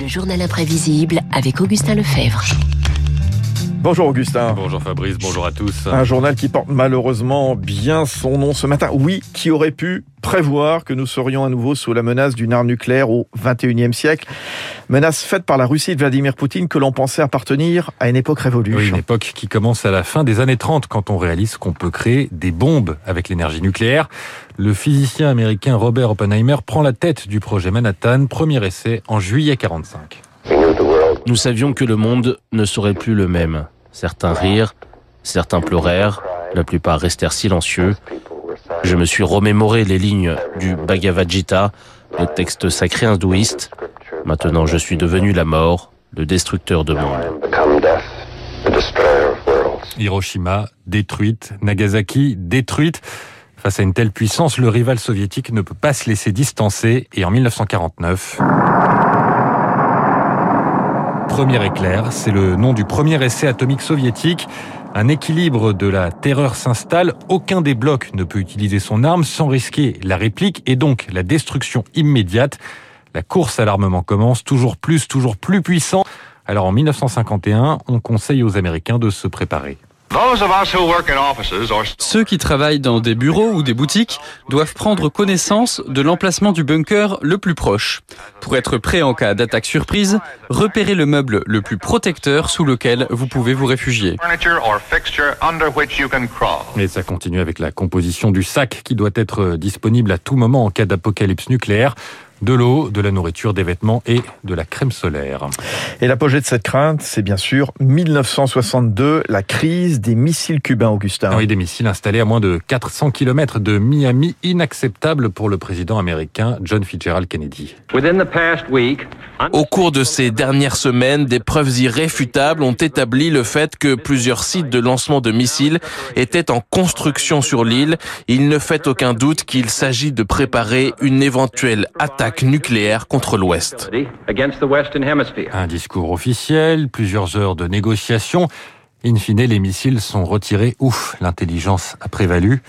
Le journal imprévisible avec Augustin Lefebvre. Bonjour Augustin. Bonjour Fabrice, bonjour à tous. Un journal qui porte malheureusement bien son nom ce matin. Oui, qui aurait pu prévoir que nous serions à nouveau sous la menace d'une arme nucléaire au 21e siècle. Menace faite par la Russie de Vladimir Poutine que l'on pensait appartenir à une époque révolue. Oui, une époque qui commence à la fin des années 30 quand on réalise qu'on peut créer des bombes avec l'énergie nucléaire. Le physicien américain Robert Oppenheimer prend la tête du projet Manhattan, premier essai en juillet 45. Nous savions que le monde ne serait plus le même. Certains rirent, certains pleurèrent, la plupart restèrent silencieux. Je me suis remémoré les lignes du Bhagavad Gita, le texte sacré hindouiste. Maintenant, je suis devenu la mort, le destructeur de monde. Hiroshima détruite, Nagasaki détruite. Face à une telle puissance, le rival soviétique ne peut pas se laisser distancer et en 1949, Premier éclair, c'est le nom du premier essai atomique soviétique. Un équilibre de la terreur s'installe, aucun des blocs ne peut utiliser son arme sans risquer la réplique et donc la destruction immédiate. La course à l'armement commence, toujours plus, toujours plus puissant. Alors en 1951, on conseille aux Américains de se préparer. Ceux qui travaillent dans des bureaux ou des boutiques doivent prendre connaissance de l'emplacement du bunker le plus proche. Pour être prêt en cas d'attaque surprise, repérez le meuble le plus protecteur sous lequel vous pouvez vous réfugier. Et ça continue avec la composition du sac qui doit être disponible à tout moment en cas d'apocalypse nucléaire de l'eau, de la nourriture, des vêtements et de la crème solaire. Et l'apogée de cette crainte, c'est bien sûr 1962, la crise des missiles cubains, Augustin. Oui, des missiles installés à moins de 400 km de Miami, inacceptable pour le président américain John Fitzgerald Kennedy. Au cours de ces dernières semaines, des preuves irréfutables ont établi le fait que plusieurs sites de lancement de missiles étaient en construction sur l'île. Il ne fait aucun doute qu'il s'agit de préparer une éventuelle attaque nucléaire contre l'Ouest. Un discours officiel, plusieurs heures de négociations. In fine, les missiles sont retirés. Ouf, l'intelligence a prévalu.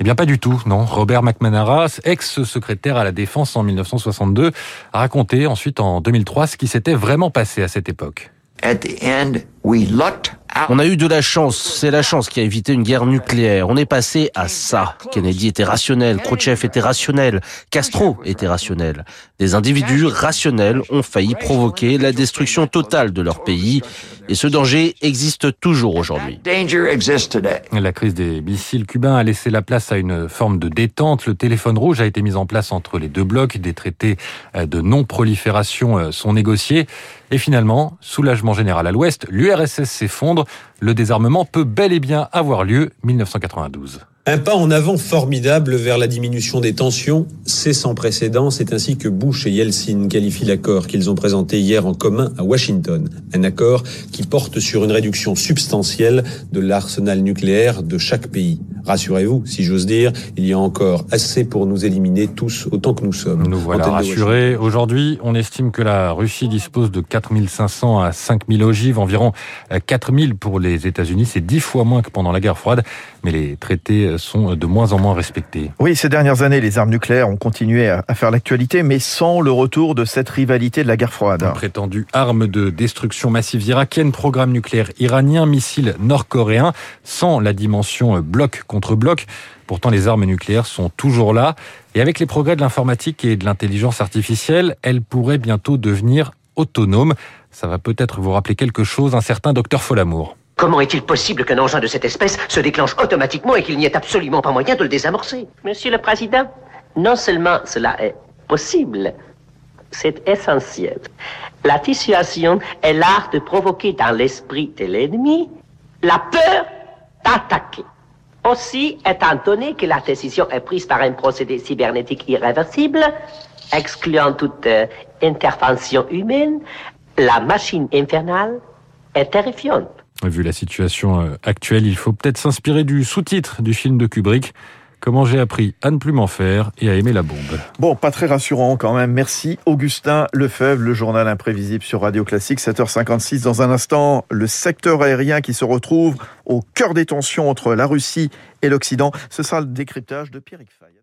Eh bien, pas du tout, non. Robert McManara, ex-secrétaire à la Défense en 1962, a raconté ensuite en 2003 ce qui s'était vraiment passé à cette époque. On a eu de la chance, c'est la chance qui a évité une guerre nucléaire. On est passé à ça. Kennedy était rationnel, Khrouchtchev était rationnel, Castro était rationnel. Des individus rationnels ont failli provoquer la destruction totale de leur pays et ce danger existe toujours aujourd'hui. La crise des missiles cubains a laissé la place à une forme de détente. Le téléphone rouge a été mis en place entre les deux blocs. Des traités de non-prolifération sont négociés. Et finalement, soulagement général à l'ouest, l'URSS s'effondre. Le désarmement peut bel et bien avoir lieu 1992. Un pas en avant formidable vers la diminution des tensions, c'est sans précédent. C'est ainsi que Bush et Yeltsin qualifient l'accord qu'ils ont présenté hier en commun à Washington. Un accord qui porte sur une réduction substantielle de l'arsenal nucléaire de chaque pays. Rassurez-vous, si j'ose dire, il y a encore assez pour nous éliminer tous autant que nous sommes. Nous voilà rassurés. Aujourd'hui, on estime que la Russie dispose de 4500 à 5000 ogives, environ 4000 pour les États-Unis. C'est dix fois moins que pendant la guerre froide, mais les traités sont de moins en moins respectés. Oui, ces dernières années, les armes nucléaires ont continué à faire l'actualité, mais sans le retour de cette rivalité de la guerre froide. Une prétendue arme de destruction massive irakienne, programme nucléaire iranien, missiles nord-coréens, sans la dimension bloc contre bloc. Pourtant, les armes nucléaires sont toujours là. Et avec les progrès de l'informatique et de l'intelligence artificielle, elles pourraient bientôt devenir autonomes. Ça va peut-être vous rappeler quelque chose, un certain docteur Folamour. Comment est-il possible qu'un engin de cette espèce se déclenche automatiquement et qu'il n'y ait absolument pas moyen de le désamorcer? Monsieur le Président, non seulement cela est possible, c'est essentiel. La dissuasion est l'art de provoquer dans l'esprit de l'ennemi la peur d'attaquer. Aussi, étant donné que la décision est prise par un procédé cybernétique irréversible, excluant toute euh, intervention humaine, la machine infernale est terrifiante. Vu la situation actuelle, il faut peut-être s'inspirer du sous-titre du film de Kubrick. Comment j'ai appris à ne plus m'en faire et à aimer la bombe. Bon, pas très rassurant quand même. Merci Augustin Lefebvre, le journal imprévisible sur Radio Classique, 7h56. Dans un instant, le secteur aérien qui se retrouve au cœur des tensions entre la Russie et l'Occident. Ce sera le décryptage de Pierre Fay.